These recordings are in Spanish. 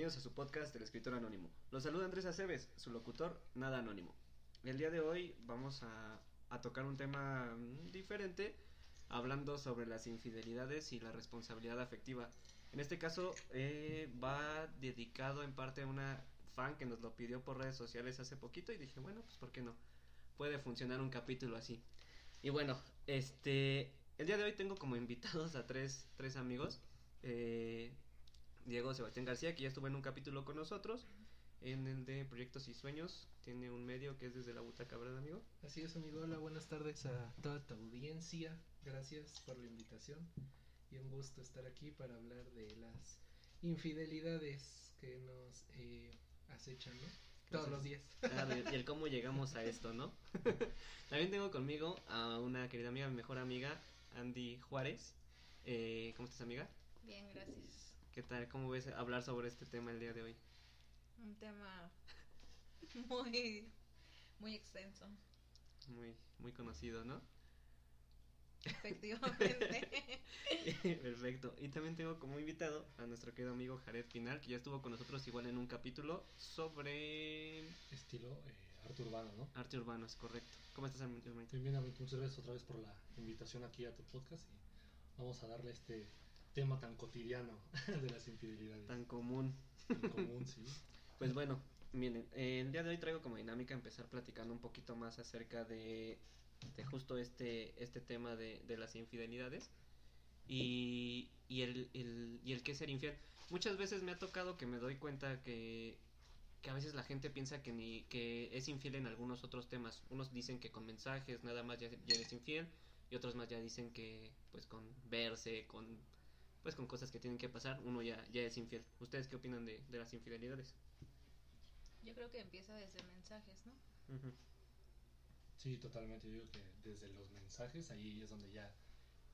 bienvenidos a su podcast El Escritor Anónimo. Los saluda Andrés Aceves, su locutor, nada anónimo. El día de hoy vamos a, a tocar un tema mm, diferente, hablando sobre las infidelidades y la responsabilidad afectiva. En este caso eh, va dedicado en parte a una fan que nos lo pidió por redes sociales hace poquito y dije, bueno, pues ¿por qué no? Puede funcionar un capítulo así. Y bueno, este, el día de hoy tengo como invitados a tres, tres amigos. Eh, Diego Sebastián García, que ya estuvo en un capítulo con nosotros, en el de Proyectos y Sueños. Tiene un medio que es desde la butaca, ¿verdad, amigo? Así es, amigo. Hola, buenas tardes a toda tu audiencia. Gracias por la invitación y un gusto estar aquí para hablar de las infidelidades que nos eh, acechan, ¿no? Todos los días. Claro, y el cómo llegamos a esto, ¿no? También tengo conmigo a una querida amiga, mi mejor amiga, Andy Juárez. Eh, ¿Cómo estás, amiga? Bien, gracias. ¿Qué tal? ¿Cómo ves hablar sobre este tema el día de hoy? Un tema muy, muy extenso. Muy, muy conocido, ¿no? Efectivamente. Perfecto. Y también tengo como invitado a nuestro querido amigo Jared Pinal, que ya estuvo con nosotros igual en un capítulo sobre Estilo eh, arte urbano, ¿no? arte urbano, es correcto. ¿Cómo estás, hermanito? Bien, bien, muchas gracias otra vez por la invitación aquí a tu podcast y vamos a darle este tema tan cotidiano de las infidelidades. Tan común. Tan común, sí. Pues bueno, miren, eh, el día de hoy traigo como dinámica empezar platicando un poquito más acerca de, de justo este, este tema de, de las infidelidades y, y, el, el, y el que ser infiel. Muchas veces me ha tocado que me doy cuenta que, que a veces la gente piensa que, ni, que es infiel en algunos otros temas. Unos dicen que con mensajes nada más ya, ya eres infiel y otros más ya dicen que pues con verse, con pues con cosas que tienen que pasar, uno ya, ya es infiel. ¿Ustedes qué opinan de, de las infidelidades? Yo creo que empieza desde mensajes, ¿no? Ujú. Sí, totalmente. Yo digo que desde los mensajes ahí es donde ya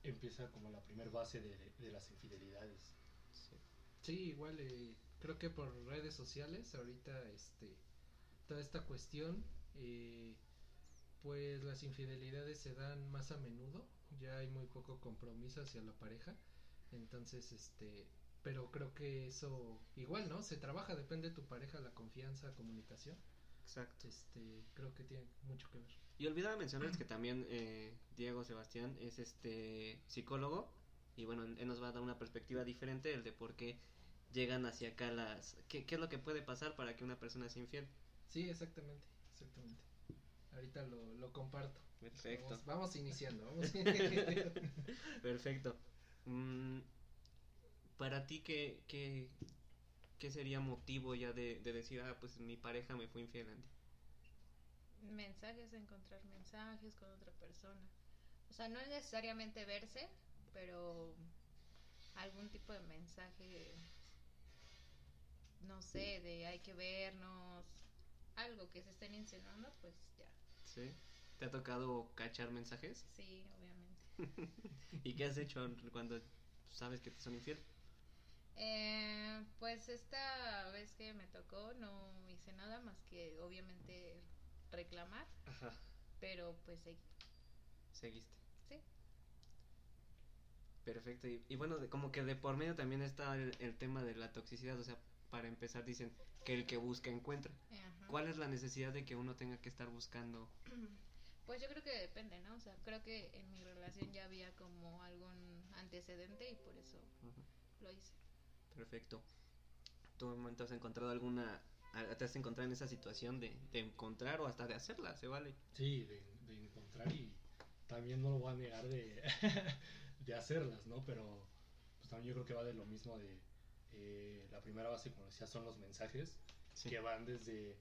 empieza como la primer base de, de las infidelidades. Sí. Sí, igual eh, creo que por redes sociales ahorita este toda esta cuestión eh, pues las infidelidades se dan más a menudo, ya hay muy poco compromiso hacia la pareja, entonces este pero creo que eso igual, ¿no? Se trabaja, depende de tu pareja, la confianza, comunicación. Exacto. Este, creo que tiene mucho que ver. Y olvidaba mencionarles que también eh, Diego Sebastián es este psicólogo y bueno, él nos va a dar una perspectiva diferente el de por qué llegan hacia acá las... ¿Qué, qué es lo que puede pasar para que una persona sea infiel? Sí, exactamente, exactamente. Ahorita lo, lo comparto. Perfecto. Vamos, vamos iniciando, vamos. Perfecto. Mm, para ti, ¿qué, qué, qué sería motivo ya de, de decir, ah, pues mi pareja me fue infiel, Andy? Mensajes, encontrar mensajes con otra persona. O sea, no es necesariamente verse, pero algún tipo de mensaje, no sé, de hay que vernos, algo que se estén insinuando, pues ya. ¿Sí? ¿Te ha tocado cachar mensajes? Sí, obviamente. ¿Y qué has hecho cuando sabes que te son infiel? Eh, pues esta vez que me tocó no hice nada más que obviamente reclamar, Ajá. pero pues seguí. Seguiste. Sí. Perfecto. Y, y bueno, de- como que de por medio también está el, el tema de la toxicidad. O sea, para empezar dicen que el que busca encuentra. Ajá. ¿Cuál es la necesidad de que uno tenga que estar buscando? Pues yo creo que depende, ¿no? O sea, creo que en mi relación ya había como algún antecedente y por eso Ujú. lo hice. Perfecto. ¿Tú te has encontrado alguna... te has encontrado en esa situación de, de encontrar o hasta de hacerla? ¿Se vale? Sí, de, de encontrar y también no lo voy a negar de, de hacerlas, ¿no? Pero pues también yo creo que va de lo mismo de eh, la primera base, como decía, son los mensajes Sí. que van desde,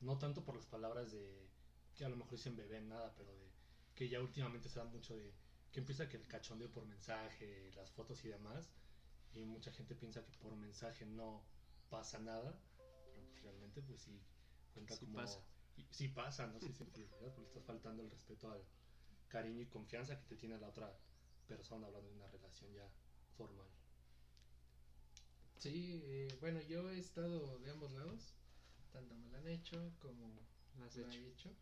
no tanto por las palabras de, que a lo mejor dicen bebé, nada, pero de que ya últimamente se da mucho de que empieza que el cachondeo por mensaje, las fotos y demás, y mucha gente piensa que por mensaje no pasa nada, pero pues realmente pues sí cuenta Sí como... pasa. y- sí pasa, no sé si infidelidad, porque estás faltando el respeto al cariño y confianza que te tiene la otra persona hablando de una relación ya formal. Sí, eh, bueno, yo he estado de ambos lados, tanto me la han hecho como ¿Lo has la hecho? he hecho.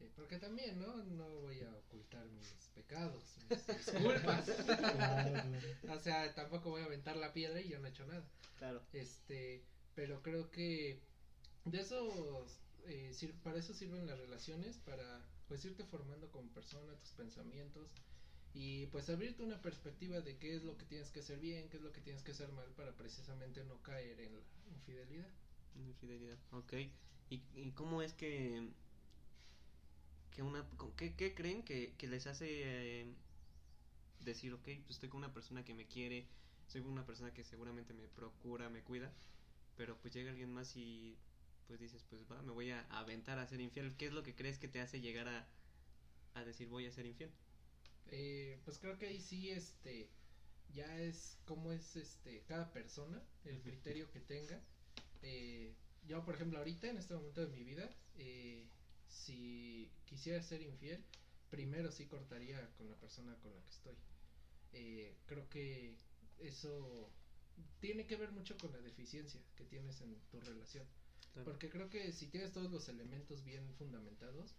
Eh, porque también, ¿no? No voy a ocultar mis pecados, mis disculpas. o sea, tampoco voy a aventar la piedra y yo no he hecho nada. Claro. Este, pero creo que de esos, eh, sir- para eso sirven las relaciones, para pues irte formando como persona, tus pensamientos y pues abrirte una perspectiva de qué es lo que tienes que hacer bien, qué es lo que tienes que hacer mal para precisamente no caer en la infidelidad. Infidelidad, ok. ¿Y, y cómo es que, que una, qué, qué creen que, que les hace eh, decir, ok, pues estoy con una persona que me quiere, soy con una persona que seguramente me procura, me cuida, pero pues llega alguien más y pues dices, pues va, me voy a aventar a ser infiel. ¿Qué es lo que crees que te hace llegar a, a decir voy a ser infiel? Eh, pues creo que ahí sí, este, ya es como es, este, cada persona, el criterio que tenga. Eh, yo, por ejemplo, ahorita, en este momento de mi vida, eh, si quisiera ser infiel, primero sí cortaría con la persona con la que estoy. Eh, creo que eso tiene que ver mucho con la deficiencia que tienes en tu relación. Claro. Porque creo que si tienes todos los elementos bien fundamentados,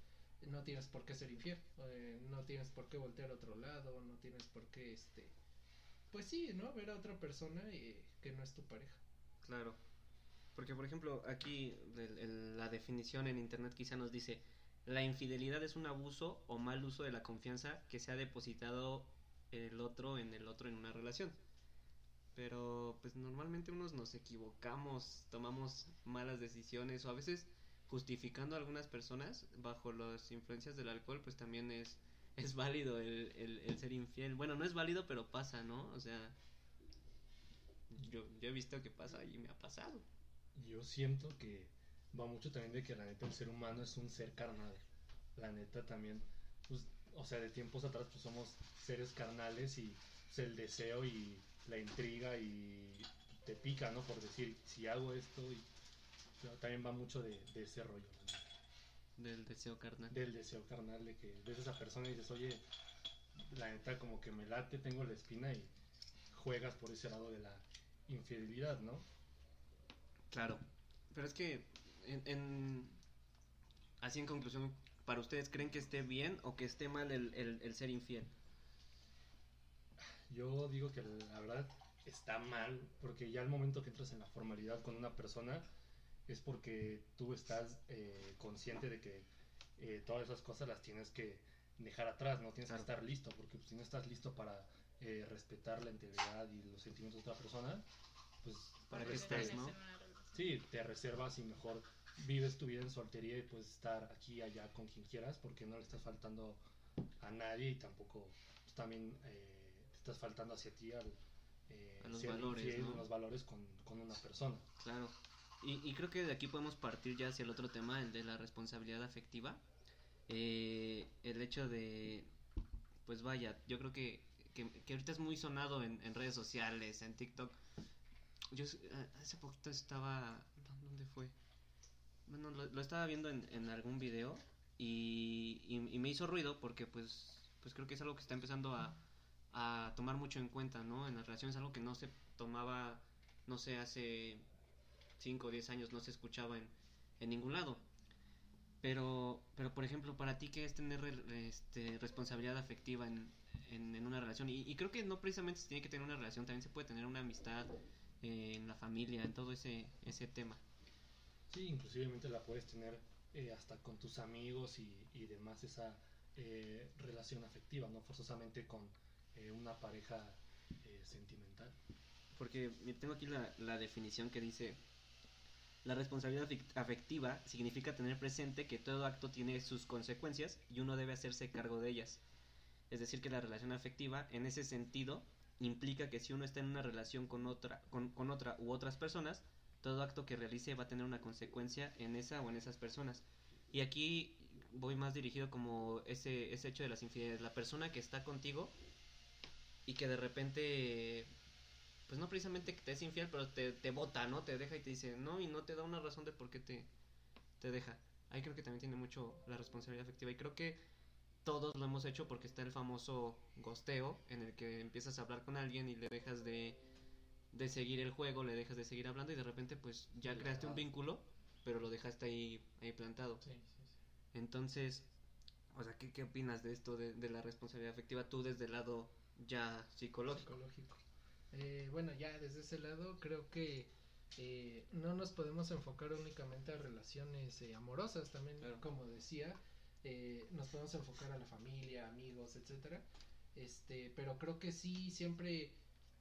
no tienes por qué ser infiel, eh, no tienes por qué voltear a otro lado, no tienes por qué, este, pues sí, ¿no? Ver a otra persona eh, que no es tu pareja. Claro. Porque, por ejemplo, aquí la definición en internet quizá nos dice, la infidelidad es un abuso o mal uso de la confianza que se ha depositado el otro en el otro en una relación. Pero, pues normalmente unos nos equivocamos, tomamos malas decisiones o a veces justificando a algunas personas bajo las influencias del alcohol, pues también es, es válido el, el, el ser infiel. Bueno, no es válido, pero pasa, ¿no? O sea, yo, yo he visto que pasa y me ha pasado. Yo siento que va mucho también de que la neta el ser humano es un ser carnal. La neta también, pues, o sea, de tiempos atrás pues somos seres carnales y pues, el deseo y la intriga y te pica, ¿no? Por decir, si hago esto y pero también va mucho de, de ese rollo, neta. Del deseo carnal. del deseo carnal de que ves a esa persona y dices, oye, la neta como que me late, tengo la espina y juegas por ese lado de la infidelidad, ¿no? Claro. Pero es que, en, en- así en conclusión, ¿para ustedes creen que esté bien o que esté mal el, el, el ser infiel? Yo digo que la verdad está mal, porque ya al momento que entras en la formalidad con una persona es porque tú estás eh, consciente de que eh, todas esas cosas las tienes que dejar atrás, no tienes Claro. que estar listo, porque pues, si no estás listo para eh, respetar la integridad y los sentimientos de otra persona, pues ¿Para qué pues, estás, te- no? Sí, te reservas y mejor vives tu vida en soltería y puedes estar aquí y allá con quien quieras porque no le estás faltando a nadie y tampoco pues, también eh, te estás faltando hacia ti al eh, A los ser valores, infiel, ¿no? los valores con, con una persona. Claro. Y, y creo que de aquí podemos partir ya hacia el otro tema, el de la responsabilidad afectiva. Eh, el hecho de, pues vaya, yo creo que, que, que ahorita es muy sonado en, en redes sociales, en TikTok. Yo eh, hace poquito estaba, ¿dónde fue? Bueno, lo, estaba viendo en, algún video y, y, me hizo ruido porque pues, pues creo que es algo que está empezando a, a tomar mucho en cuenta, ¿no? En las relaciones, algo que no se tomaba, no sé, hace 5 o 10 años no se escuchaba en, en ningún lado. Pero, pero por ejemplo, para ti, ¿qué es tener este, responsabilidad afectiva en, en, en una relación? Y, y creo que no precisamente se tiene que tener una relación, también se puede tener una amistad eh, en la familia, en todo ese, ese tema. Sí, inclusivemente la puedes tener eh, hasta con tus amigos y, y demás esa eh, relación afectiva, no forzosamente con eh, una pareja eh, sentimental. Porque tengo aquí la, la definición que dice, la responsabilidad afec- afectiva significa tener presente que todo acto tiene sus consecuencias y uno debe hacerse cargo de ellas. Es decir, que la relación afectiva, en ese sentido, implica que si uno está en una relación con otra, con, otra u otras personas, todo acto que realice va a tener una consecuencia en esa o en esas personas. Y aquí voy más dirigido como ese, ese hecho de las infidelidades. La persona que está contigo y que de repente pues no precisamente que te es infiel, pero te, te bota, ¿no? Te deja y te dice, no, y no te da una razón de por qué te, te deja. Ahí creo que también tiene mucho la responsabilidad afectiva. Y creo que todos lo hemos hecho porque está el famoso gosteo, en el que empiezas a hablar con alguien y le dejas de, de seguir el juego, le dejas de seguir hablando y de repente pues ya Sí, creaste un claro. vínculo, pero lo dejaste ahí, ahí plantado. Sí, sí, sí. Entonces, o sea, ¿qué, qué opinas de esto, de, de la responsabilidad afectiva tú desde el lado ya psicológico? psicológico. Eh, bueno, ya desde ese lado creo que eh, no nos podemos enfocar únicamente a relaciones eh, amorosas, también Claro. como decía, eh, nos podemos enfocar a la familia, amigos, etcétera. Este, pero creo que sí siempre,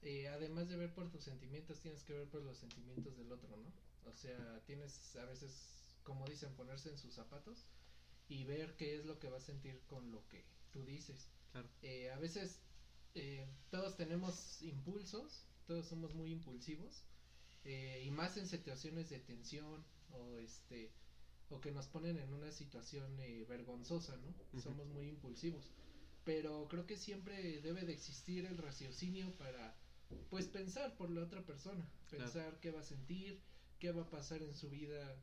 eh, además de ver por tus sentimientos, tienes que ver por los sentimientos del otro, ¿no? O sea, tienes a veces, como dicen, ponerse en sus zapatos y ver qué es lo que va a sentir con lo que tú dices. Claro. Eh, a veces eh, todos tenemos impulsos, todos somos muy impulsivos y más en situaciones de tensión o este o que nos ponen en una situación eh, vergonzosa, ¿no? Somos muy impulsivos. Pero creo que siempre debe de existir el raciocinio para pues pensar por la otra persona, pensar qué va a sentir, qué va a pasar en su vida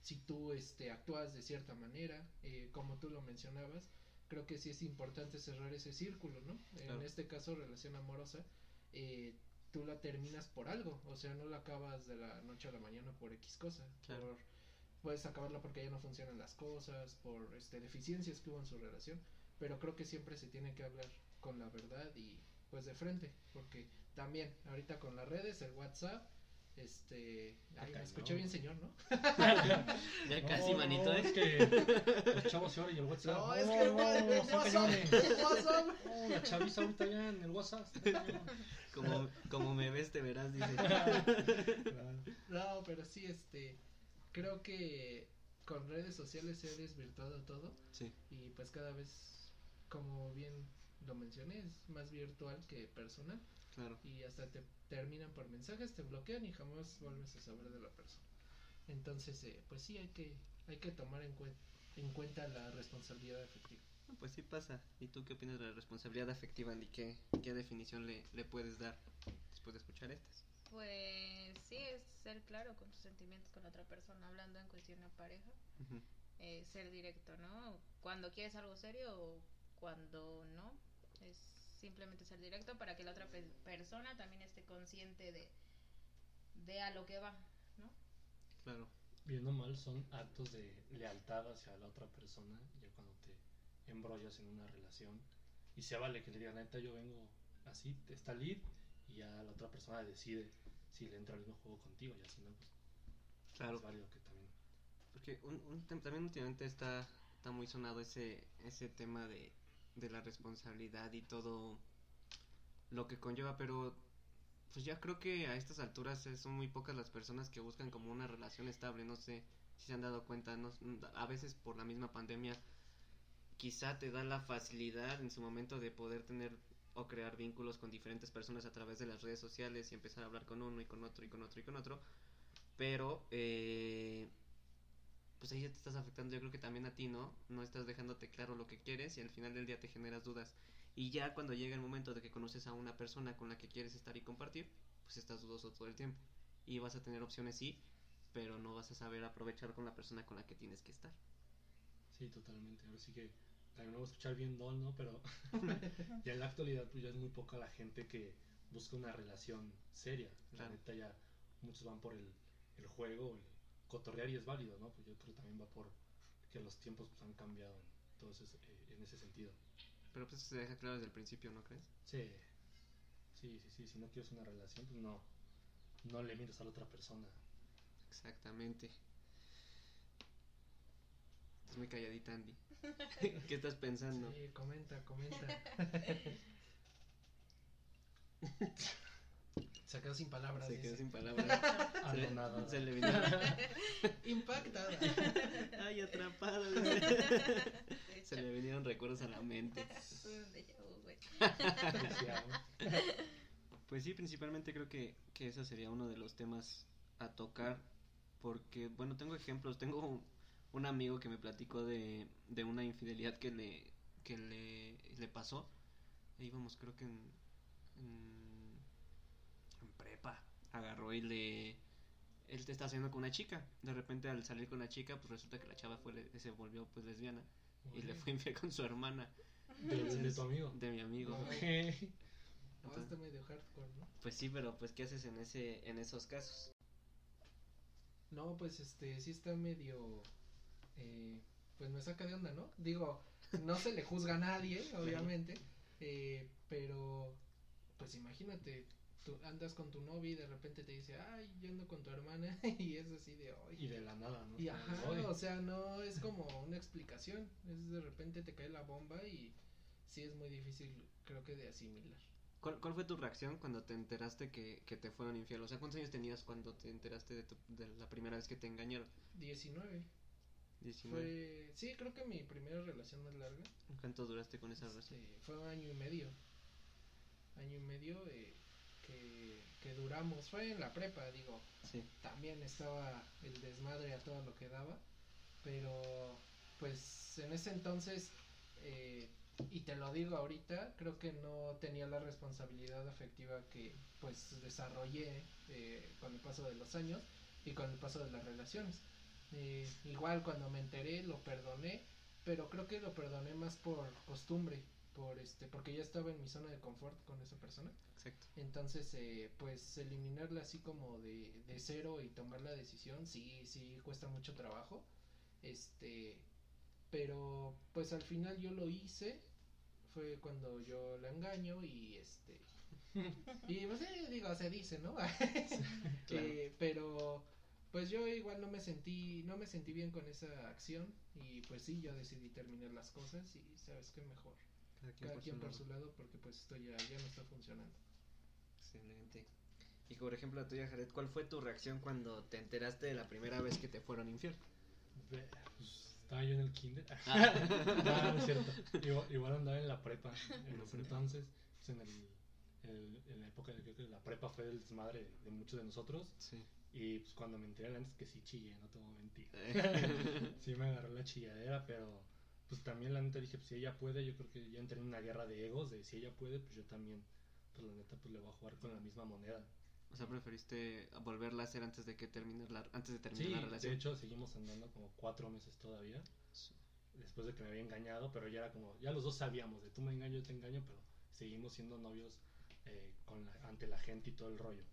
si tú este actúas de cierta manera, eh, como tú lo mencionabas, creo que sí es importante cerrar ese círculo, ¿no? Claro. En este caso relación amorosa, eh, tú la terminas por algo, o sea, no la acabas de la noche a la mañana por X cosa, Claro. por, puedes acabarla porque ya no funcionan las cosas, por este deficiencias que hubo en su relación, pero creo que siempre se tiene que hablar con la verdad y pues de frente, porque también ahorita con las redes, el WhatsApp, este, ay, me escuché bien señor, ¿no? Ya casi, No, manito, no, ¿eh? es que los chavos se oran y el WhatsApp. No, es que el WhatsApp, cañones. el WhatsApp. No, la chaviza ahorita ya en el WhatsApp. Como, como me ves, te verás, dice. Claro. No, pero sí, este, creo que con redes sociales se ha desvirtuado todo Sí, y pues cada vez, como bien lo mencioné, es más virtual que personal claro. y hasta te terminan por mensajes, te bloquean y jamás vuelves a saber de la persona. Entonces, eh, pues sí, hay que, hay que tomar en, cuen- en cuenta la responsabilidad afectiva. No, Pues sí pasa. ¿Y tú qué opinas de la responsabilidad afectiva, Andy? ¿Qué, qué definición le, le puedes dar después de escuchar estas? Pues sí, es ser claro con tus sentimientos con la otra persona, hablando en cuestión de pareja. Eh, ser directo, ¿no? Cuando quieres algo serio o cuando no. Es simplemente ser directo para que la otra pe- persona también esté consciente de, de a lo que va, ¿no? Claro, Viendo mal son actos de lealtad hacia la otra persona, ya cuando te embrollas en una relación. Y se vale que le digan, neta, yo vengo así, está lead, y ya la otra persona decide si le entra al mismo juego contigo, y así no, pues claro. es válido que también. Porque un, un también últimamente está, está muy sonado ese, ese tema de, de la responsabilidad y todo lo que conlleva, pero pues ya creo que a estas alturas son muy pocas las personas que buscan como una relación estable, no sé si se han dado cuenta, no, a veces por la misma pandemia quizá te da la facilidad en su momento de poder tener o crear vínculos con diferentes personas a través de las redes sociales y empezar a hablar con uno y con otro y con otro y con otro, pero eh, pues ahí ya te estás afectando yo creo que también a ti, ¿no? No estás dejándote claro lo que quieres y al final del día te generas dudas. Y ya cuando llega el momento de que conoces a una persona con la que quieres estar y compartir, pues estás dudoso todo el tiempo. Y vas a tener opciones sí, pero no vas a saber aprovechar con la persona con la que tienes que estar. Sí, totalmente. Ahora sí que también me voy a escuchar bien don, ¿no? Pero ya en la actualidad pues ya es muy poca la gente que busca una relación seria. La Claro. neta ya muchos van por el, el juego, el cotorrear y es válido, ¿no? Pues yo creo que también va por que los tiempos pues, han cambiado en, todo ese, eh, en ese sentido. Pero pues eso se deja claro desde el principio, ¿no crees? Sí, sí, sí, sí. Si no quieres una relación, pues no, no le mires a la otra persona. Exactamente. Estás muy calladita, Andy. ¿Qué estás pensando? Sí, comenta, comenta. Se quedó sin palabras. Se quedó dice. sin palabras. Se- nada. Se le vinieron. Impactada. Ay, atrapado. De Se le vinieron recuerdos a la mente. Pues sí, principalmente creo que, que ese sería uno de los temas a tocar. Porque, bueno, tengo ejemplos. Tengo un, amigo que me platicó de, de una infidelidad que le, que le, le pasó. E íbamos, creo que en, en, en prepa. Agarró y le. Él te está haciendo con una chica. De repente, al salir con la chica, pues resulta que la chava fue, le- se volvió pues lesbiana. Y le fue infiel con su hermana. De, de tu amigo. De mi amigo. No. Ok. No, está medio hardcore, ¿no? Pues sí, pero pues ¿qué haces en ese en esos casos? No, pues este, sí está medio. Eh, pues me saca de onda, ¿no? Digo, no se le juzga a nadie, obviamente. eh, pero, pues imagínate, tú andas con tu novia y de repente te dice, ay, yo ando con tu hermana y es así de hoy. Y de la nada, ¿no? Y ajá, "Oye". o sea, no es como una explicación, es de repente te cae la bomba y sí es muy difícil, creo que de asimilar. ¿Cuál, cuál fue tu reacción cuando te enteraste que, que te fueron infiel? O sea, ¿cuántos años tenías cuando te enteraste de, tu- de la primera vez que te engañaron? 19. 19. Fue, sí, creo que mi primera relación más larga ¿Cuánto duraste con esa relación? este, fue un año y medio. Año y medio eh, que, que duramos, fue en la prepa, digo, Sí. también estaba el desmadre a todo lo que daba, pero pues en ese entonces, eh, y te lo digo ahorita, creo que no tenía la responsabilidad afectiva que pues desarrollé eh, con el paso de los años y con el paso de las relaciones. Eh, igual cuando me enteré lo perdoné, pero creo que lo perdoné más por costumbre, por este, porque ya estaba en mi zona de confort con esa persona. Exacto. Entonces, eh, pues eliminarla así como de, de cero y tomar la decisión, sí, sí cuesta mucho trabajo. Este, pero pues al final yo lo hice, fue cuando yo la engaño y este, y pues eh, digo, se dice, ¿no? Eh, pero pues yo igual no me sentí, no me sentí bien con esa acción y pues sí, yo decidí terminar las cosas y sabes que mejor, Cada quien cada por quien su por lado. su lado porque pues esto ya, ya no está funcionando. Excelente. Y por ejemplo, la tuya, Jared, ¿cuál fue tu reacción cuando te enteraste de la primera vez que te fueron infiel? Pues, estaba yo en el kinder. Ah. no, no es cierto. Igual, igual andaba en la prepa. En ese entonces, pues, en, el, el- en la época de que la prepa fue el desmadre de muchos de nosotros. Sí. Y pues cuando me enteré antes que sí chillé, no te voy a mentir. Eh, Sí me agarró la chilladera, pero pues también la neta dije, pues si ella puede, yo creo que ya entré en una guerra de egos, de si ella puede, pues yo también, pues la neta, pues le voy a jugar con la misma moneda. o sea, preferiste volverla a hacer antes de que termine la, antes de terminar Sí, la de relación. hecho seguimos andando como cuatro meses todavía, después de que me había engañado, pero ya era como, ya los dos sabíamos, de tú me engaño, yo te engaño, pero seguimos siendo novios eh, con la- ante la gente y todo el rollo.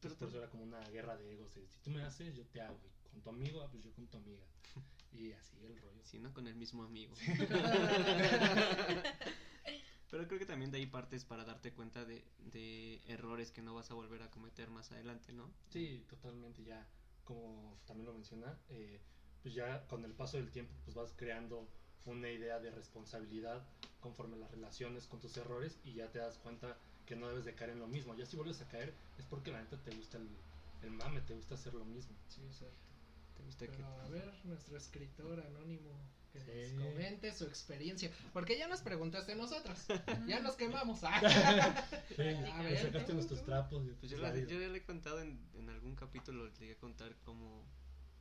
Pero Entonces, por eso era como una guerra de egos, de, si tú me haces, yo te hago, y con tu amigo, ah, pues yo con tu amiga. Y así el rollo. Sí, no con el mismo amigo. Pero creo que también de ahí partes para darte cuenta de, de errores que no vas a volver a cometer más adelante, ¿no? Sí, totalmente ya, como también lo menciona, eh, pues ya con el paso del tiempo pues vas creando una idea de responsabilidad conforme las relaciones con tus errores y ya te das cuenta que no debes de caer en lo mismo. Ya si vuelves a caer es porque la neta te gusta el, el mame, te gusta hacer lo mismo. Sí, exacto. ¿Te gusta que- a ver, nuestro escritor anónimo, que Sí. nos comente su experiencia. Porque ya nos preguntaste nosotros. Ya nos quemamos. Ah. Sí, A ver, sacaste nuestros trapos. Pues yo, la ya le he contado en, en algún capítulo, le llegué a contar cómo,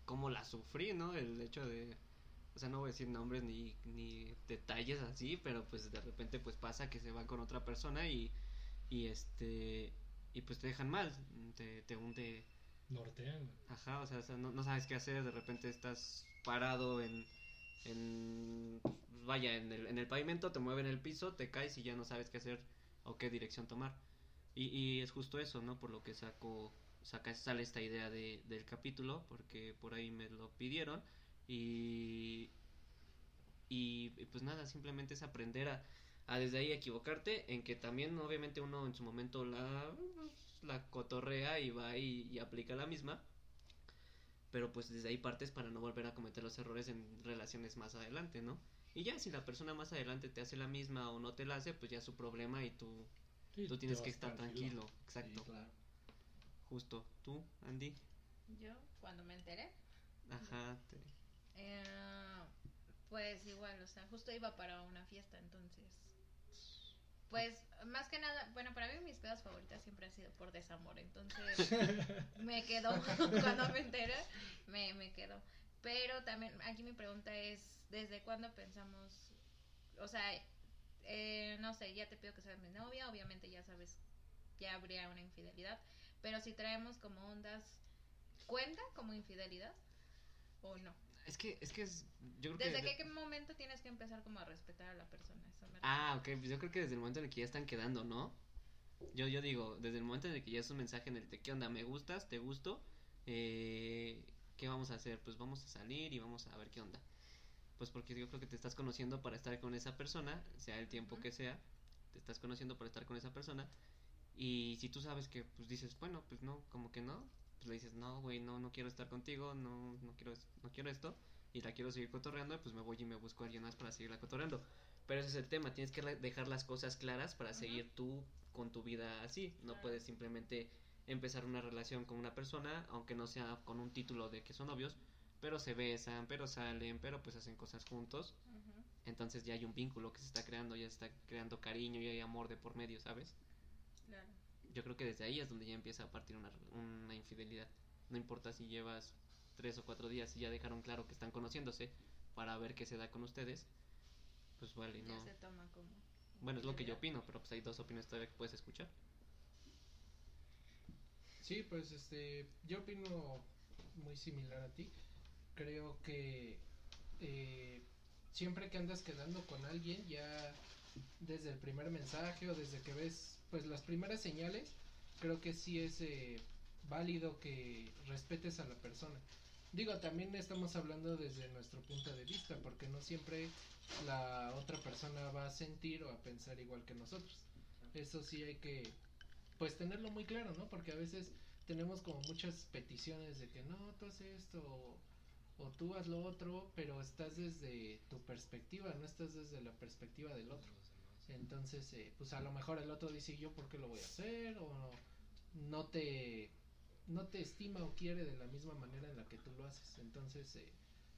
cómo la sufrí, ¿no? El hecho de, o sea, no voy a decir nombres ni, ni detalles así, pero pues de repente pues pasa que se van con otra persona y, y este, y pues te dejan mal, te, te hunde, Nortean. ajá, o sea, o sea, no, no sabes qué hacer, de repente estás parado en, en, vaya, en el, en el pavimento, te mueven el piso, te caes y ya no sabes qué hacer o qué dirección tomar. Y, y es justo eso, ¿no? Por lo que saco, saca, sale esta idea de, del capítulo, porque por ahí me lo pidieron. Y, y, y pues nada, simplemente es aprender a, a desde ahí equivocarte, en que también obviamente uno en su momento la, la cotorrea y va y, y aplica la misma. Pero pues desde ahí partes para no volver a cometer los errores en relaciones más adelante, ¿no? Y ya si la persona más adelante te hace la misma o no te la hace, pues ya es su problema y tú, Sí, tú tienes que estar tranquilo. Exacto. Sí, claro. Justo. ¿Tú, Andy? Yo, cuando me enteré, Ajá. te- eh, pues igual, o sea, justo iba para una fiesta, entonces. Pues, más que nada, bueno, para mí mis pedas favoritas siempre han sido por desamor, entonces me quedó, cuando me enteré, me, me quedó. Pero también, aquí mi pregunta es, ¿desde cuándo pensamos, o sea, eh, no sé, ya te pido que seas mi novia, obviamente ya sabes, ya habría una infidelidad, pero si traemos como ondas, ¿cuenta como infidelidad o no? Es que, es que es, yo creo que... ¿Desde de- qué, momento tienes que empezar como a respetar a la persona? Eso me Ah, ok, pues yo creo que desde el momento en el que ya están quedando, ¿no? Yo, yo digo, desde el momento en el que ya es un mensaje en el de qué onda, me gustas, te gusto, eh, ¿qué vamos a hacer? Pues vamos a salir y vamos a ver qué onda. Pues porque yo creo que te estás conociendo para estar con esa persona, sea el tiempo que sea, te estás conociendo para estar con esa persona Y si tú sabes que, pues dices, bueno, pues no, como que no, pues le dices, no, güey, no, no quiero estar contigo, no, no quiero, no quiero esto, y la quiero seguir cotorreando, pues me voy y me busco a alguien más para seguirla cotorreando. Pero ese es el tema, tienes que dejar las cosas claras para seguir tú con tu vida así. No puedes simplemente empezar una relación con una persona, aunque no sea con un título de que son novios, pero se besan, pero salen, pero pues hacen cosas juntos. Entonces ya hay un vínculo que se está creando, ya se está creando cariño y hay amor de por medio, ¿sabes? Yo creo que desde ahí es donde ya empieza a partir una, una infidelidad. No importa si llevas tres o cuatro días y ya dejaron claro que están conociéndose para ver qué se da con ustedes, pues vale, Ya no. se toma como. Bueno, es lo que yo opino, pero pues hay dos opiniones todavía que puedes escuchar. Sí, pues este, yo opino muy similar a ti. Creo que eh, siempre que andas quedando con alguien, ya desde el primer mensaje o desde que ves pues las primeras señales, creo que sí es eh, válido que respetes a la persona. Digo, también estamos hablando desde nuestro punto de vista, porque no siempre la otra persona va a sentir o a pensar igual que nosotros. Eso sí hay que pues tenerlo muy claro, ¿no? Porque a veces tenemos como muchas peticiones de que no, tú haces esto o, o tú haz lo otro, pero estás desde tu perspectiva, no estás desde la perspectiva del otro. Entonces, eh, pues a lo mejor el otro dice yo por qué lo voy a hacer o no, te no te estima o quiere de la misma manera en la que tú lo haces. Entonces, eh,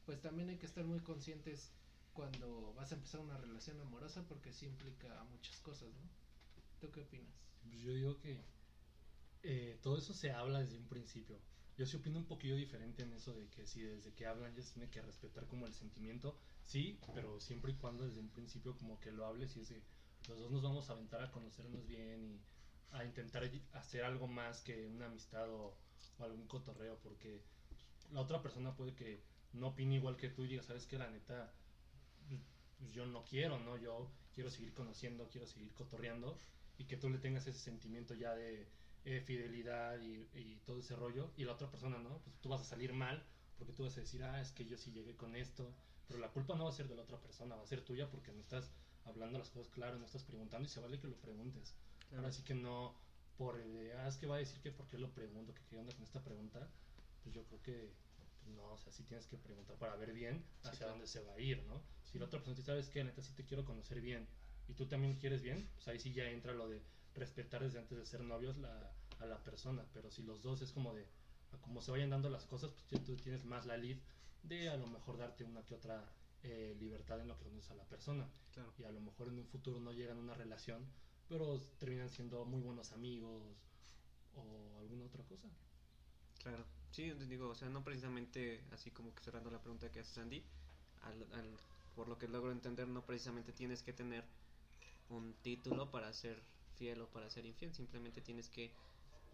pues también hay que estar muy conscientes cuando vas a empezar una relación amorosa porque sí implica muchas cosas, ¿no? ¿Tú qué opinas? Pues yo digo que eh, todo eso se habla desde un principio. Yo sí opino un poquillo diferente en eso de que si desde que hablan ya se tiene que respetar como el sentimiento, sí, pero siempre y cuando desde un principio como que lo hables y es de los dos nos vamos a aventar a conocernos bien y a intentar hacer algo más que una amistad o, o algún cotorreo, porque la otra persona puede que no opine igual que tú y diga, sabes que la neta, pues, yo no quiero, ¿no? Yo quiero seguir conociendo, quiero seguir cotorreando y que tú le tengas ese sentimiento ya de eh, fidelidad y, y todo ese rollo y la otra persona no, pues tú vas a salir mal porque tú vas a decir, ah, es que yo sí llegué con esto, pero la culpa no va a ser de la otra persona, va a ser tuya porque no estás hablando las cosas claras, no estás preguntando y se vale que lo preguntes. Ahora sí que no por eh, ah, es que va a decir que por qué lo pregunto, que qué onda con esta pregunta, pues yo creo que pues no, o sea, sí tienes que preguntar para ver bien hacia claro. dónde se va a ir, ¿no? Si la otra persona te sabes que neta sí te quiero conocer bien y tú también quieres bien, pues ahí sí ya entra lo de respetar desde antes de ser novios la, a la persona, pero si los dos es como de como se vayan dando las cosas, pues tú tienes más la lead de a lo mejor darte una que otra eh, libertad en lo que conoces a la persona Claro. y a lo mejor en un futuro no llegan a una relación, pero terminan siendo muy buenos amigos o alguna otra cosa. Claro, sí, te digo, o sea, no precisamente así como que cerrando la pregunta que hace Sandy, al, al- por lo que logro entender, no precisamente tienes que tener un título para ser fiel o para ser infiel, simplemente tienes que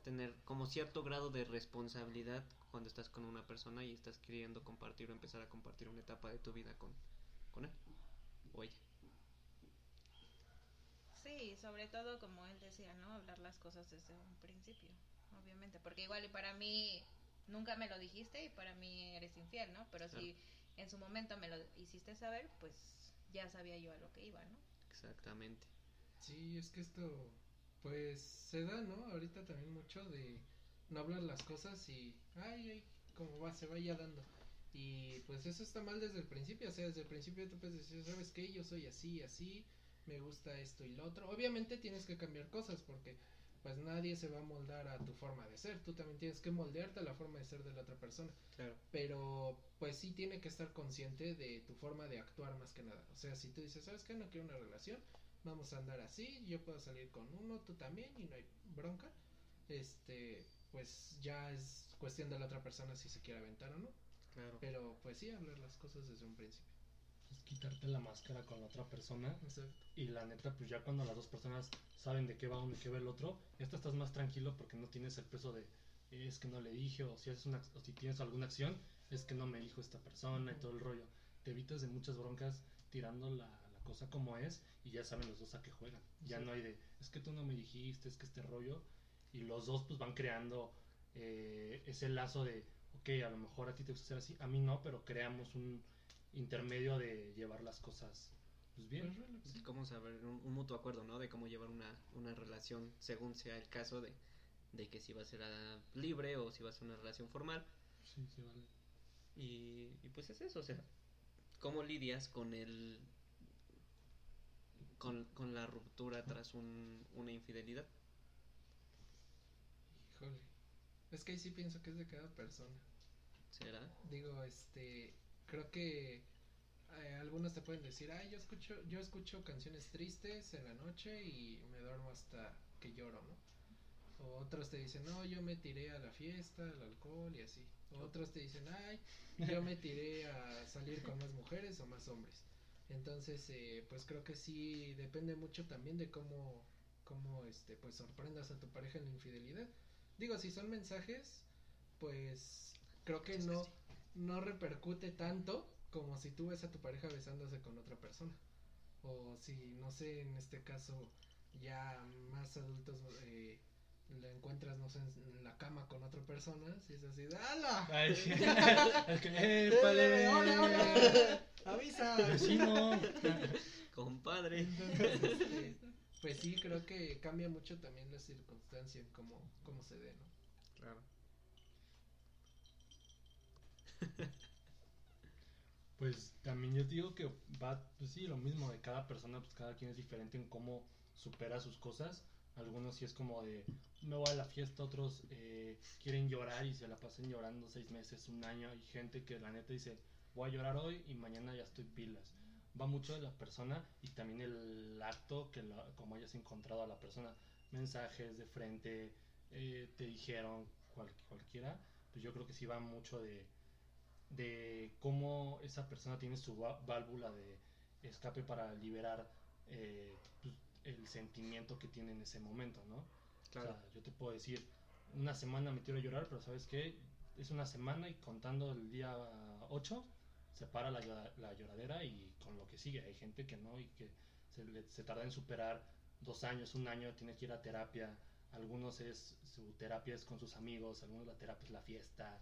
tener como cierto grado de responsabilidad cuando estás con una persona y estás queriendo compartir o empezar a compartir una etapa de tu vida con, con él o ella. Sí, sobre todo como él decía, ¿no? Hablar las cosas desde un principio, obviamente. Porque igual y para mí nunca me lo dijiste y para mí eres infiel, ¿no? Pero si en su momento me lo hiciste saber, pues ya sabía yo a lo que iba, ¿no? Exactamente. Sí, es que esto, pues se da, ¿no? Ahorita también mucho de no hablar las cosas y, ay, ay, como va, se vaya dando. Y pues eso está mal desde el principio, o sea, desde el principio tú puedes decir, ¿sabes qué? Yo soy así, así, me gusta esto y lo otro. Obviamente tienes que cambiar cosas porque pues nadie se va a moldar a tu forma de ser, tú también tienes que moldearte a la forma de ser de la otra persona Claro. pero pues sí tiene que estar consciente de tu forma de actuar más que nada. O sea, si tú dices, ¿sabes qué? No quiero una relación, vamos a andar así, yo puedo salir con uno, tú también, y no hay bronca. Este, pues ya es cuestión de la otra persona si se quiere aventar o no. Claro. Pero pues sí, hablar las cosas desde un principio. Es quitarte la máscara con la otra persona Exacto. y la neta, pues ya cuando las dos personas saben de qué va uno y qué va el otro, ya te estás más tranquilo porque no tienes el peso de "Eh, es que no le dije o si haces una o si tienes alguna acción es que no me dijo esta persona y todo el rollo. Te evitas de muchas broncas tirando la, la cosa como es y ya saben los dos a qué juegan. Ya Sí. no hay de es que tú no me dijiste, es que este rollo y los dos pues van creando eh, ese lazo de ok, a lo mejor a ti te gusta ser así, a mí no, pero creamos un intermedio de llevar las cosas pues bien. Pues, sí. cómo saber un, un mutuo acuerdo, ¿no? De cómo llevar una, una relación según sea el caso de, de que si va a ser ah, libre o si va a ser una relación formal. Sí, sí, vale. Y, y pues es eso, o sea, cómo lidias con el con, con la ruptura tras un, una infidelidad. Híjole. Es que ahí sí pienso que es de cada persona. ¿Será? Digo, este, creo que eh, algunos te pueden decir, ay, yo escucho, yo escucho canciones tristes en la noche y me duermo hasta que lloro, ¿no? O otros te dicen, no, yo me tiré a la fiesta, al alcohol y así. O otros te dicen, ay, yo me tiré a salir con más mujeres o más hombres. Entonces, eh, pues creo que sí depende mucho también de cómo, cómo, este, pues sorprendas a tu pareja en la infidelidad. Digo, si son mensajes, pues creo que no, no repercute tanto como si tú ves a tu pareja besándose con otra persona. O si, no sé, en este caso, ya más adultos eh, la encuentras, no sé, en la cama con otra persona, si es así. ¡Eh, hola, hola! ¡Avisa! Vecino. Compadre. Entonces, este, pues sí, creo que cambia mucho también la circunstancia en cómo, cómo se dé, ¿no? Claro. Pues también yo digo que va, pues sí, lo mismo de cada persona, pues cada quien es diferente en cómo supera sus cosas. Algunos sí es como de, me voy a la fiesta, otros eh, quieren llorar y se la pasan llorando seis meses, un año. Hay gente que la neta dice, voy a llorar hoy y mañana ya estoy pilas. Va mucho de la persona y también el acto que la- como hayas encontrado a la persona. Mensajes de frente, eh, te dijeron cual- cualquiera, pues yo creo que sí va mucho de, de cómo esa persona tiene su válvula de escape para liberar eh, pues, el sentimiento que tiene en ese momento, ¿no? Claro. O sea, yo te puedo decir, una semana me tiro a llorar, pero ¿sabes qué? Es una semana y contando el día 8 se para la, llora- la lloradera y con lo que sigue. Hay gente que no y que se, le- se tarda en superar dos años, un año, tiene que ir a terapia. Algunos es su terapia es con sus amigos, algunos la terapia es la fiesta.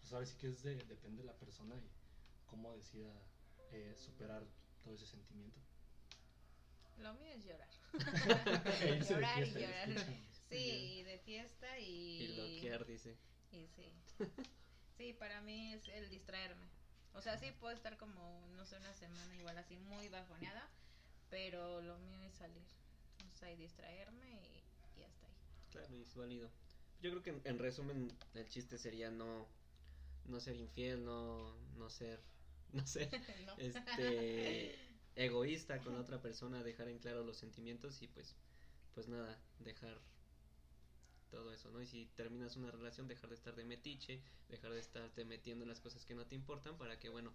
Pues ahora sí que es de, depende de la persona y cómo decida eh, superar todo ese sentimiento. Lo mío es llorar. Llorar y fiesta, llorar. Sí, y de fiesta y... Y bloquear, dice. Y sí. Sí, para mí es el distraerme. O sea, sí puedo estar como, no sé, una semana igual así muy bajoneada, pero lo mío es salir. O sea, y distraerme y, y hasta ahí. Claro, y es válido. Yo creo que en, en resumen el chiste sería no no ser infiel, no no ser no ser ¿No? este egoísta con la otra persona, dejar en claro los sentimientos y pues pues nada, dejar todo eso, ¿no? Y si terminas una relación, dejar de estar de metiche, dejar de estarte metiendo en las cosas que no te importan para que bueno,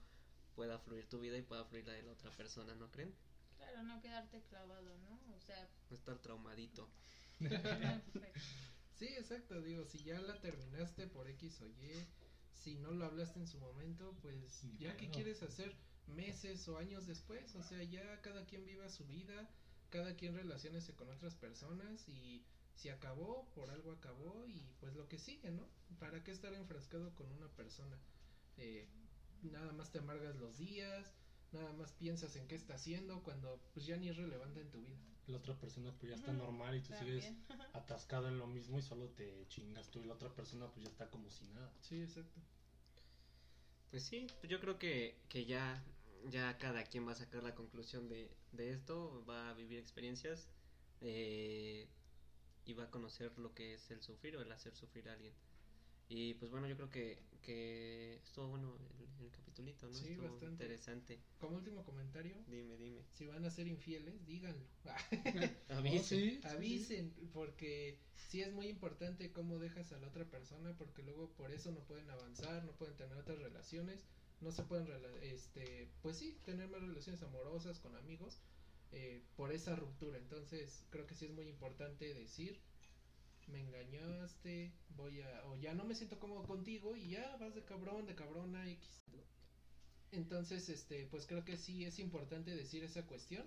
pueda fluir tu vida y pueda fluir la de la otra persona, ¿no creen? Claro, no quedarte clavado, ¿no? O sea, No estar traumadito. Sí, exacto, digo, si ya la terminaste por X o Y, si no lo hablaste en su momento, pues Ni ya qué pedo. quieres hacer meses o años después, o sea, ya cada quien viva su vida, cada quien relaciónese con otras personas y si acabó, por algo acabó y pues lo que sigue, ¿no? ¿Para qué estar enfrascado con una persona? Eh, nada más te amargas los días, nada más piensas en qué está haciendo cuando pues ya ni es relevante en tu vida. La otra persona pues ya está Ujú, normal y tú sigues atascado en lo mismo y solo te chingas tú y la otra persona pues ya está como si nada. Sí, exacto. Pues sí, pues yo creo que, que ya, ya cada quien va a sacar la conclusión de, de esto, va a vivir experiencias eh, y va a conocer lo que es el sufrir o el hacer sufrir a alguien. Y pues bueno, yo creo que, que estuvo bueno el, el capitulito, ¿no? Sí, Estuvo bastante. interesante. Como último comentario, Dime, dime. si van a ser infieles, díganlo. Avisen. Oh, sí, Avisen, porque sí es muy importante cómo dejas a la otra persona, porque luego por eso no pueden avanzar, no pueden tener otras relaciones, no se pueden, rela- este, pues sí, tener más relaciones amorosas con amigos, eh, por esa ruptura. Entonces, creo que sí es muy importante decir, me engañaste, voy a, o ya no me siento cómodo contigo y ya vas de cabrón, de cabrona X. Entonces, este, pues creo que sí es importante decir esa cuestión.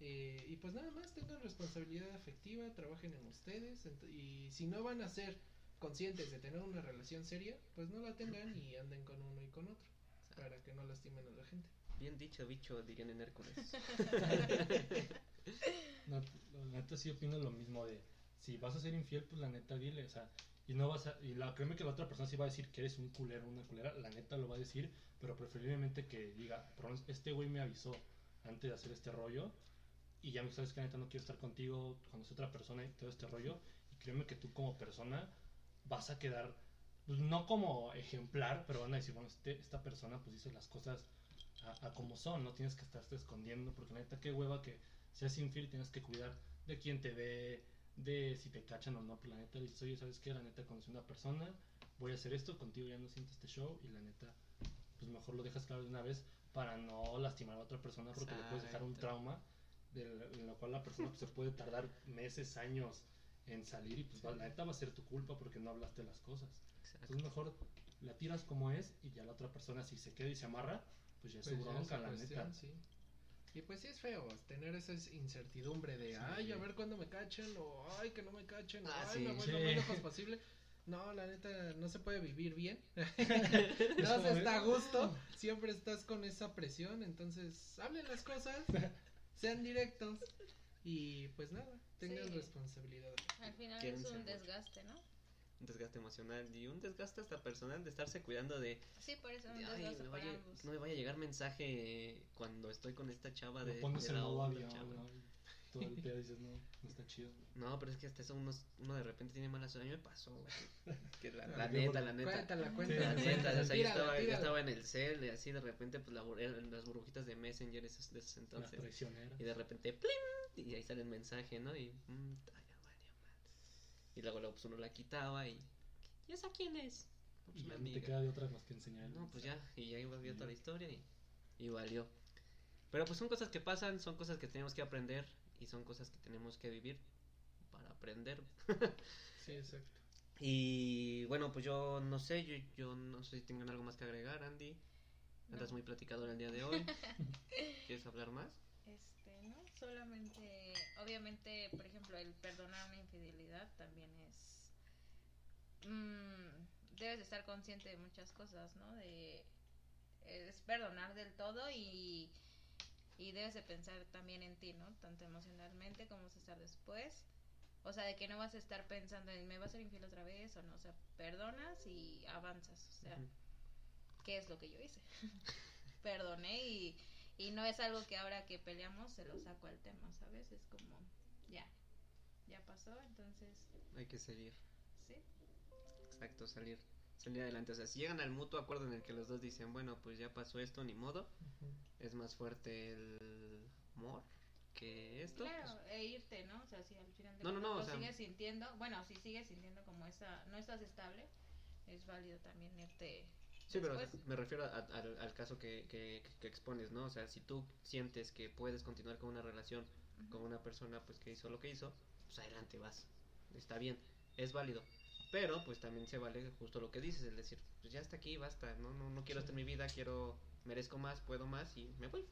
Eh, y pues nada más tengan responsabilidad afectiva, trabajen en ustedes y si no van a ser conscientes de tener una relación seria, pues no la tengan y anden con uno y con otro para que no lastimen a la gente. Bien dicho, bicho, dirían en Hércules. No, la neta sí opino lo mismo de si vas a ser infiel, pues la neta dile, o sea, y no vas a, y la, créeme que la otra persona sí va a decir que eres un culero, una culera, la neta lo va a decir, pero preferiblemente que diga, "Por lo menos este güey me avisó antes de hacer este rollo y ya me sabes que la neta no quiero estar contigo cuando es otra persona y todo este rollo, y créeme que tú como persona vas a quedar, pues no como ejemplar, pero van a decir, bueno, este, esta persona pues dice las cosas a, a como son, no tienes que estarte escondiendo, porque la neta qué hueva que seas infiel y tienes que cuidar de quién te ve, de si te cachan o no. Pues la neta dices, oye, ¿sabes qué? La neta conocí a una persona, voy a hacer esto, contigo ya no siento este show y la neta, pues mejor lo dejas claro de una vez para no lastimar a otra persona porque le puedes dejar un Exacto. trauma en lo cual la persona pues, se puede tardar meses, años en salir y pues va- la neta va a ser tu culpa porque no hablaste las cosas. Exacto. Entonces mejor la tiras como es y ya la otra persona si se queda y se amarra, pues ya es Pues su bronca, la cuestión, neta. sí. Y pues sí es feo tener esa incertidumbre de, Sí. ay, a ver cuándo me cachen, o ay, que no me cachen, o Ah, ay, sí. me voy Sí. lo más lejos posible. No, la neta, no se puede vivir bien. No se está a gusto. Siempre estás con esa presión. Entonces, hablen las cosas, sean directos. Y pues nada, tengan Sí. responsabilidad. Al final es un desgaste, ¿no? Un desgaste emocional y un desgaste hasta personal de estarse cuidando de, Sí, por eso un de, ay, me para vaya- ambos. no me vaya a llegar mensaje cuando estoy con esta chava de, Lo pones de en la modo otra avión, chava. ¿no? Todo el pedo dices, no, no está chido. No, pero es que hasta eso unos, uno de repente tiene mala suerte. A mí me pasó, güey. Que la, la neta, la neta. Cuéntala, Sí, cuéntala. La neta, o sea, yo estaba, yo estaba en el cel y así de repente, pues la, eran las burbujitas de Messenger esos, de esos Las entonces. traicioneras. Y de repente, ¡plim! Y ahí sale el mensaje, ¿no? Y, mm, ta, ya valió madre. Y luego, luego, pues uno la quitaba y, ¿y esa quién es? No, pues Y mi te queda de otra más que enseñar. No, pues ya, y ya iba viendo toda la historia y, y valió. Pero pues son cosas que pasan, son cosas que tenemos que aprender y son cosas que tenemos que vivir para aprender. Sí, exacto. Y bueno, pues yo no sé, yo, yo no sé si tengan algo más que agregar, Andy. Andas No. muy platicador el día de hoy. ¿Quieres hablar más? Este. Solamente, obviamente, por ejemplo, el perdonar una infidelidad también es... mm, debes de estar consciente de muchas cosas, ¿no? De... Es perdonar del todo y, y debes de pensar también en ti, ¿no? Tanto emocionalmente como vas a estar después. O sea, de que no vas a estar pensando en me va a ser infiel otra vez o no. O sea, perdonas y avanzas. O sea. ¿qué es lo que yo hice? Perdoné y, y no es algo que ahora que peleamos se lo saco al tema, ¿sabes? Es como, ya, ya pasó, entonces, Hay que seguir. sí. Exacto, salir. Salir adelante. O sea, si llegan al mutuo acuerdo en el que los dos dicen, bueno, pues ya pasó esto, ni modo. Es más fuerte el amor que esto. Claro, pues, e irte, ¿no? O sea, si al final de No, no, cuentas no, o lo sea- sigues sintiendo, bueno, si sigues sintiendo como esa, no estás estable, es válido también irte. Sí, pero me refiero a- al, al caso que, que, que expones, ¿no? O sea, si tú sientes que puedes continuar con una relación con una persona pues que hizo lo que hizo, pues adelante vas. Está bien, es válido. Pero pues también se vale justo lo que dices, el decir, pues ya está aquí, basta, no no no quiero Sí. esto en mi vida, quiero merezco más, puedo más y me voy.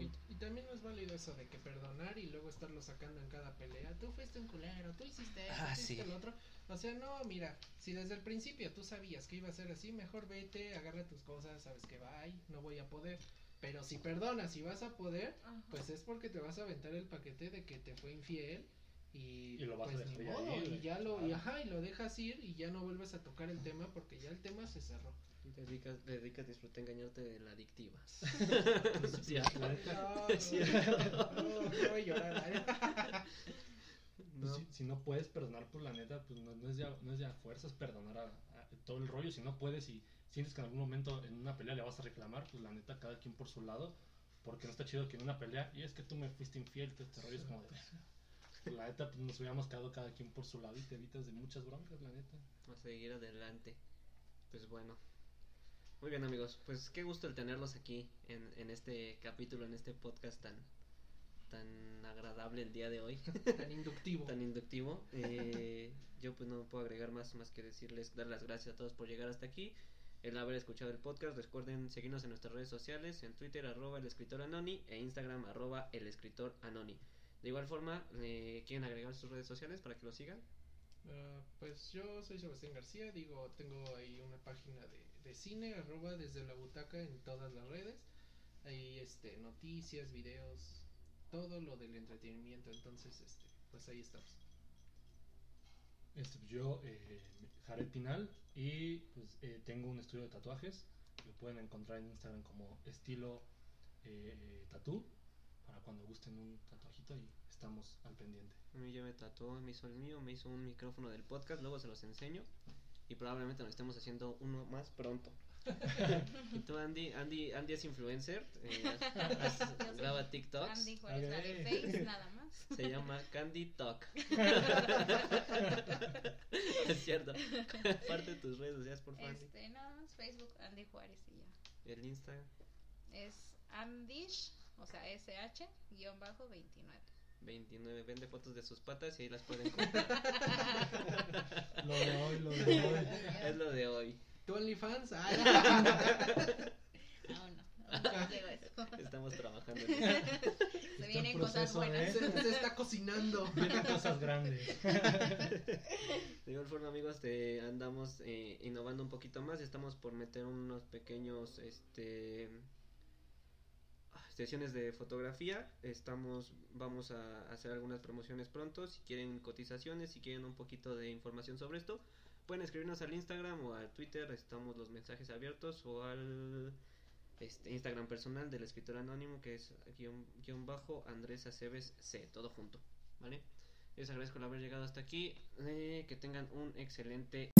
Y, también no es válido eso de que perdonar y luego estarlo sacando en cada pelea. Tú fuiste un culero, tú hiciste esto, Ah, tú hiciste sí. lo otro. O sea, no, mira, si desde el principio tú sabías que iba a ser así, mejor vete, agarra tus cosas, sabes que bye, no voy a poder. Pero si perdonas y vas a poder, Ajá. pues es porque te vas a aventar el paquete de que te fue infiel y, Y lo vas a pues ni dejar modo, ahí, y ya lo, y, ajá, y lo dejas ir y ya no vuelves a tocar el tema porque ya el tema se cerró. Dedicas, te dedicas disfrutar engañarte de la adictiva. Sí, la- la neta, No, Es no, cierto. no, no voy a llorar. pues, No. si, si no puedes perdonar, pues la neta, pues no, no es ya, no es ya fuerzas perdonar a, a todo el rollo. Si no puedes y sientes que en algún momento en una pelea le vas a reclamar, pues la neta, cada quien por su lado. Porque no está chido que en una pelea, y es que tú me fuiste infiel, todo este rollo es como de. pues, la neta, pues nos hubiéramos quedado cada quien por su lado y te evitas de muchas broncas, la neta. a seguir adelante. Pues bueno. Muy bien amigos, pues qué gusto el tenerlos aquí en, en este capítulo, en este podcast tan, tan agradable el día de hoy, Tan inductivo. tan inductivo. Eh, yo pues no puedo agregar más, más que decirles, dar las gracias a todos por llegar hasta aquí, el haber escuchado el podcast. Recuerden seguirnos en nuestras redes sociales, en Twitter arroba el escritor anoni e Instagram arroba el escritor anoni. De igual forma, eh, ¿quieren agregar sus redes sociales para que lo sigan? Ah, pues yo soy Sebastián García, digo, tengo ahí una página de, de cine, arroba desde la butaca en todas las redes. Hay este noticias, videos, todo lo del entretenimiento, entonces este pues ahí estamos. Este, yo, eh, Jared Pinal, y pues eh, tengo un estudio de tatuajes. Lo pueden encontrar en Instagram como estilo eh, tatú, para cuando gusten un tatuajito y estamos al pendiente. A mí ya me tatuó, me hizo el mío, me hizo un micrófono del podcast, luego se los enseño. Y probablemente nos estemos haciendo uno más pronto. y tú, Andy, Andy, Andy es influencer, eh, graba TikToks. Andy Juárez, la de Ok. Face, nada más. Se llama Candy Talk. es cierto. Comparte tus redes sociales, por favor. Este, nada más Facebook, Andy Juárez y ya. El Instagram, Es Andish, o sea, SH, guion bajo 29. 29. Vende fotos de sus patas y ahí las pueden comprar. Lo de hoy, lo de hoy. es lo de hoy. ¿Tu OnlyFans? Ah, no, no eso. Estamos trabajando en eso. Se en vienen cosas buenas. ¿eh? se, se está cocinando. Vienen cosas grandes. De igual forma, amigos, te andamos eh, innovando un poquito más. Estamos por meter unos pequeños este sesiones de fotografía. Estamos vamos a hacer algunas promociones pronto. Si quieren cotizaciones, si quieren un poquito de información sobre esto, pueden escribirnos al Instagram o al Twitter. Estamos los mensajes abiertos o al este, Instagram personal del escritor anónimo que es guion, guion bajo Andrés Aceves C, todo junto, ¿vale? Les agradezco el haber llegado hasta aquí. eh, que tengan un excelente